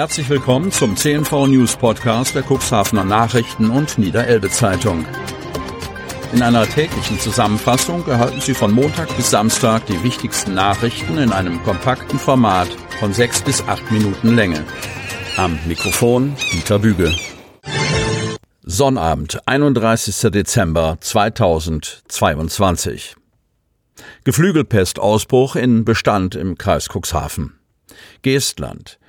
Herzlich willkommen zum CNV News Podcast der Cuxhavener Nachrichten und Niederelbe Zeitung. In einer täglichen Zusammenfassung erhalten Sie von Montag bis Samstag die wichtigsten Nachrichten in einem kompakten Format von sechs bis acht Minuten Länge. Am Mikrofon Dieter Büge. Sonnabend, 31. Dezember 2022. Geflügelpestausbruch in Bestand im Kreis Cuxhaven. Geestland.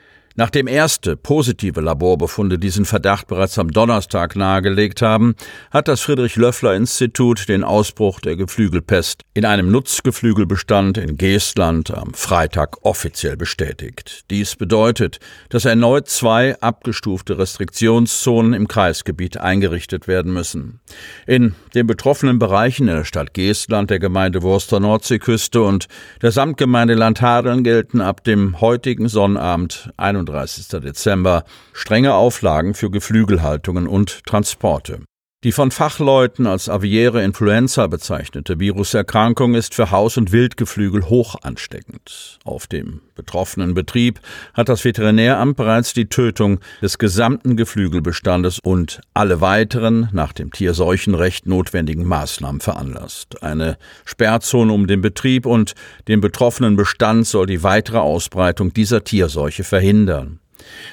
Nachdem erste positive Laborbefunde diesen Verdacht bereits am Donnerstag nahegelegt haben, hat das Friedrich-Löffler-Institut den Ausbruch der Geflügelpest in einem Nutzgeflügelbestand in Geestland am Freitag offiziell bestätigt. Dies bedeutet, dass erneut zwei abgestufte Restriktionszonen im Kreisgebiet eingerichtet werden müssen. In den betroffenen Bereichen in der Stadt Geestland, der Gemeinde Wurster Nordseeküste und der Samtgemeinde Landhadeln gelten ab dem heutigen Sonnabend 31. Dezember strenge Auflagen für Geflügelhaltungen und Transporte. Die von Fachleuten als aviäre Influenza bezeichnete Viruserkrankung ist für Haus- und Wildgeflügel hoch ansteckend. Auf dem betroffenen Betrieb hat das Veterinäramt bereits die Tötung des gesamten Geflügelbestandes und alle weiteren nach dem Tierseuchenrecht notwendigen Maßnahmen veranlasst. Eine Sperrzone um den Betrieb und den betroffenen Bestand soll die weitere Ausbreitung dieser Tierseuche verhindern.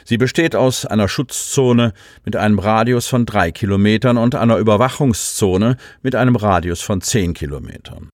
Sie besteht aus einer Schutzzone mit einem Radius von drei Kilometern und einer Überwachungszone mit einem Radius von zehn Kilometern.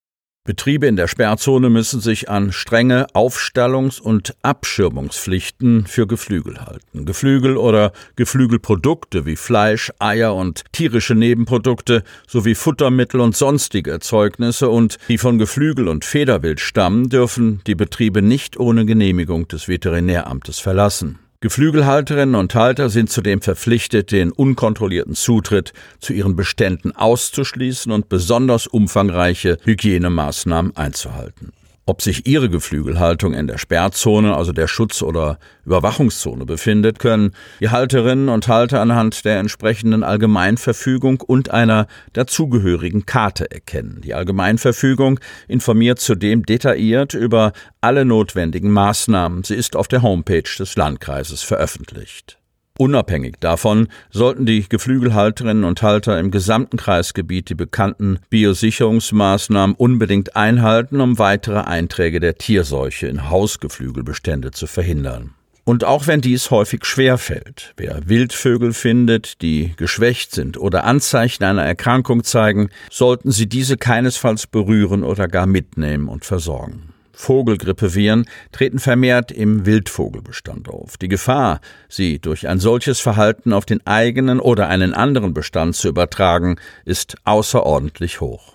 Betriebe in der Sperrzone müssen sich an strenge Aufstallungs- und Abschirmungspflichten für Geflügel halten. Geflügel oder Geflügelprodukte wie Fleisch, Eier und tierische Nebenprodukte sowie Futtermittel und sonstige Erzeugnisse und die von Geflügel und Federwild stammen, dürfen die Betriebe nicht ohne Genehmigung des Veterinäramtes verlassen. Geflügelhalterinnen und Halter sind zudem verpflichtet, den unkontrollierten Zutritt zu ihren Beständen auszuschließen und besonders umfangreiche Hygienemaßnahmen einzuhalten. Ob sich Ihre Geflügelhaltung in der Sperrzone, also der Schutz- oder Überwachungszone befindet, können die Halterinnen und Halter anhand der entsprechenden Allgemeinverfügung und einer dazugehörigen Karte erkennen. Die Allgemeinverfügung informiert zudem detailliert über alle notwendigen Maßnahmen. Sie ist auf der Homepage des Landkreises veröffentlicht. Unabhängig davon sollten die Geflügelhalterinnen und Halter im gesamten Kreisgebiet die bekannten Biosicherungsmaßnahmen unbedingt einhalten, um weitere Einträge der Tierseuche in Hausgeflügelbestände zu verhindern. Und auch wenn dies häufig schwer fällt, wer Wildvögel findet, die geschwächt sind oder Anzeichen einer Erkrankung zeigen, sollten sie diese keinesfalls berühren oder gar mitnehmen und versorgen. Vogelgrippeviren treten vermehrt im Wildvogelbestand auf. Die Gefahr, sie durch ein solches Verhalten auf den eigenen oder einen anderen Bestand zu übertragen, ist außerordentlich hoch.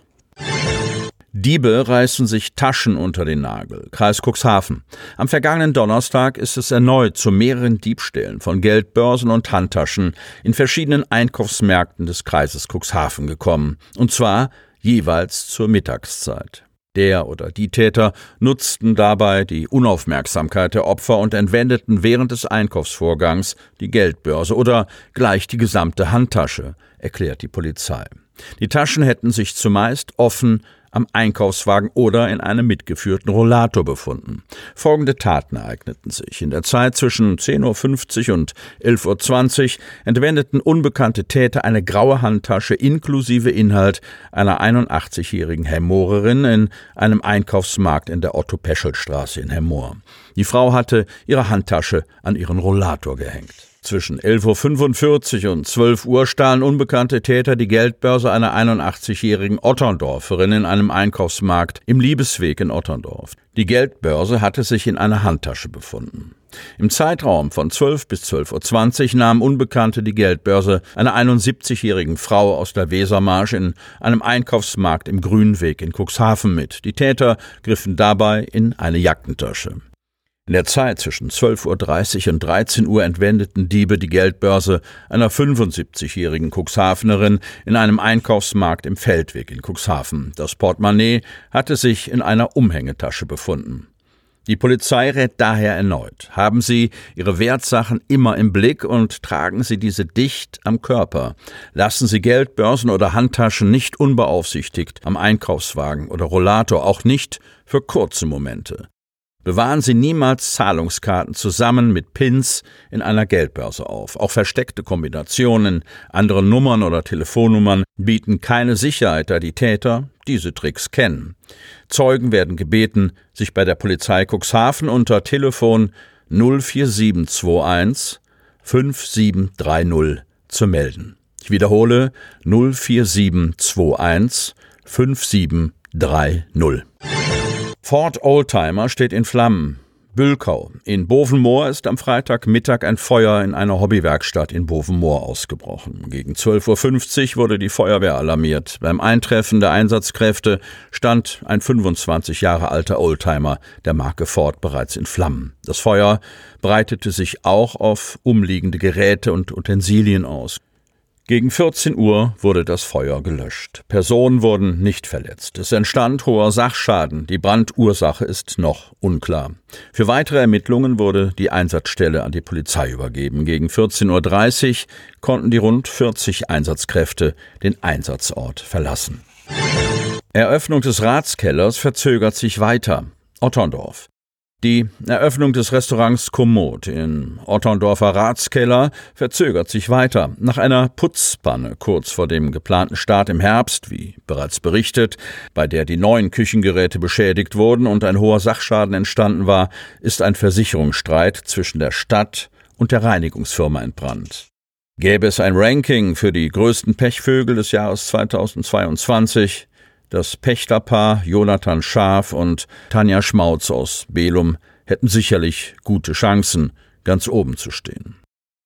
Diebe reißen sich Taschen unter den Nagel. Kreis Cuxhaven. Am vergangenen Donnerstag ist es erneut zu mehreren Diebstählen von Geldbörsen und Handtaschen in verschiedenen Einkaufsmärkten des Kreises Cuxhaven gekommen. Und zwar jeweils zur Mittagszeit. Der oder die Täter nutzten dabei die Unaufmerksamkeit der Opfer und entwendeten während des Einkaufsvorgangs die Geldbörse oder gleich die gesamte Handtasche, erklärt die Polizei. Die Taschen hätten sich zumeist offen am Einkaufswagen oder in einem mitgeführten Rollator befunden. Folgende Taten ereigneten sich. In der Zeit zwischen 10.50 Uhr und 11.20 Uhr entwendeten unbekannte Täter eine graue Handtasche inklusive Inhalt einer 81-jährigen Hemmorerin in einem Einkaufsmarkt in der Otto-Peschel-Straße in Hemmoor. Die Frau hatte ihre Handtasche an ihren Rollator gehängt. Zwischen 11.45 Uhr und 12 Uhr stahlen unbekannte Täter die Geldbörse einer 81-jährigen Otterndorferin in einem Einkaufsmarkt im Liebesweg in Otterndorf. Die hatte sich in einer Handtasche befunden. Im Zeitraum von 12 bis 12.20 Uhr nahmen Unbekannte die Geldbörse einer 71-jährigen Frau aus der Wesermarsch in einem Einkaufsmarkt im Grünweg in Cuxhaven mit. Die Täter griffen dabei in eine Jackentasche. In der Zeit zwischen 12.30 Uhr und 13 Uhr entwendeten Diebe die Geldbörse einer 75-jährigen Cuxhavenerin in einem Einkaufsmarkt im Feldweg in Cuxhaven. Das Portemonnaie hatte sich in einer Umhängetasche befunden. Die Polizei rät daher erneut. Haben Sie Ihre Wertsachen immer im Blick und tragen Sie diese dicht am Körper. Lassen Sie Geldbörsen oder Handtaschen nicht unbeaufsichtigt am Einkaufswagen oder Rollator, auch nicht für kurze Momente. Bewahren Sie niemals Zahlungskarten zusammen mit Pins in einer Geldbörse auf. Auch versteckte Kombinationen, andere Nummern oder Telefonnummern bieten keine Sicherheit, da die Täter diese Tricks kennen. Zeugen werden gebeten, sich bei der Polizei Cuxhaven unter Telefon 04721 5730 zu melden. Ich wiederhole 04721 5730. Ford Oldtimer steht in Flammen. Bülkau. In Bovenmoor ist am Freitagmittag ein Feuer in einer Hobbywerkstatt in Bovenmoor ausgebrochen. Gegen 12.50 Uhr wurde die Feuerwehr alarmiert. Beim Eintreffen der Einsatzkräfte stand ein 25 Jahre alter Oldtimer der Marke Ford bereits in Flammen. Das Feuer breitete sich auch auf umliegende Geräte und Utensilien aus. Gegen 14 Uhr wurde das Feuer gelöscht. Personen wurden nicht verletzt. Es entstand hoher Sachschaden. Die Brandursache ist noch unklar. Für weitere Ermittlungen wurde die Einsatzstelle an die Polizei übergeben. Gegen 14.30 Uhr konnten die rund 40 Einsatzkräfte den Einsatzort verlassen. Eröffnung des Ratskellers verzögert sich weiter. Otterndorf. Die Eröffnung des Restaurants Kommod in Otterndorfer Ratskeller verzögert sich weiter. Nach einer Putzpanne kurz vor dem geplanten Start im Herbst, wie bereits berichtet, bei der die neuen Küchengeräte beschädigt wurden und ein hoher Sachschaden entstanden war, ist ein Versicherungsstreit zwischen der Stadt und der Reinigungsfirma entbrannt. Gäbe es ein Ranking für die größten Pechvögel des Jahres 2022, das Pächterpaar Jonathan Schaf und Tanja Schmautz aus Belum hätten sicherlich gute Chancen, ganz oben zu stehen.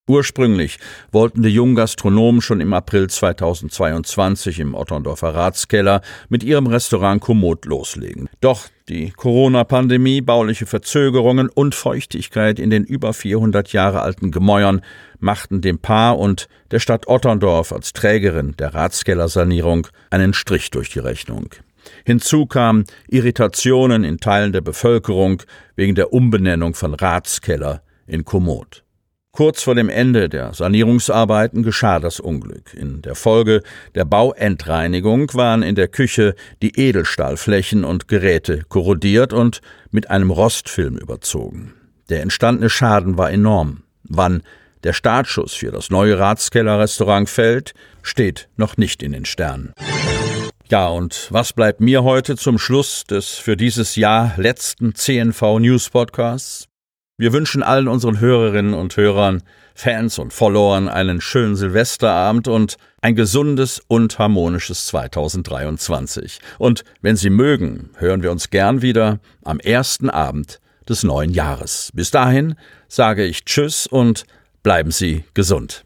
Ursprünglich wollten die jungen Gastronomen schon im April 2022 im Otterndorfer Ratskeller mit ihrem Restaurant Komoot loslegen. Doch die Corona-Pandemie, bauliche Verzögerungen und Feuchtigkeit in den über 400 Jahre alten Gemäuern machten dem Paar und der Stadt Otterndorf als Trägerin der Ratskellersanierung einen Strich durch die Rechnung. Hinzu kamen Irritationen in Teilen der Bevölkerung wegen der Umbenennung von Ratskeller in Komoot. Kurz vor dem Ende der Sanierungsarbeiten geschah das Unglück. In der Folge der Bauendreinigung waren in der Küche die Edelstahlflächen und Geräte korrodiert und mit einem Rostfilm überzogen. Der entstandene Schaden war enorm. Wann der Startschuss für das neue Ratskellerrestaurant fällt, steht noch nicht in den Sternen. Ja, und was bleibt mir heute zum Schluss des für dieses Jahr letzten CNV News Podcasts? Wir wünschen allen unseren Hörerinnen und Hörern, Fans und Followern einen schönen Silvesterabend und ein gesundes und harmonisches 2023. Und wenn Sie mögen, hören wir uns gern wieder am ersten Abend des neuen Jahres. Bis dahin sage ich Tschüss und bleiben Sie gesund.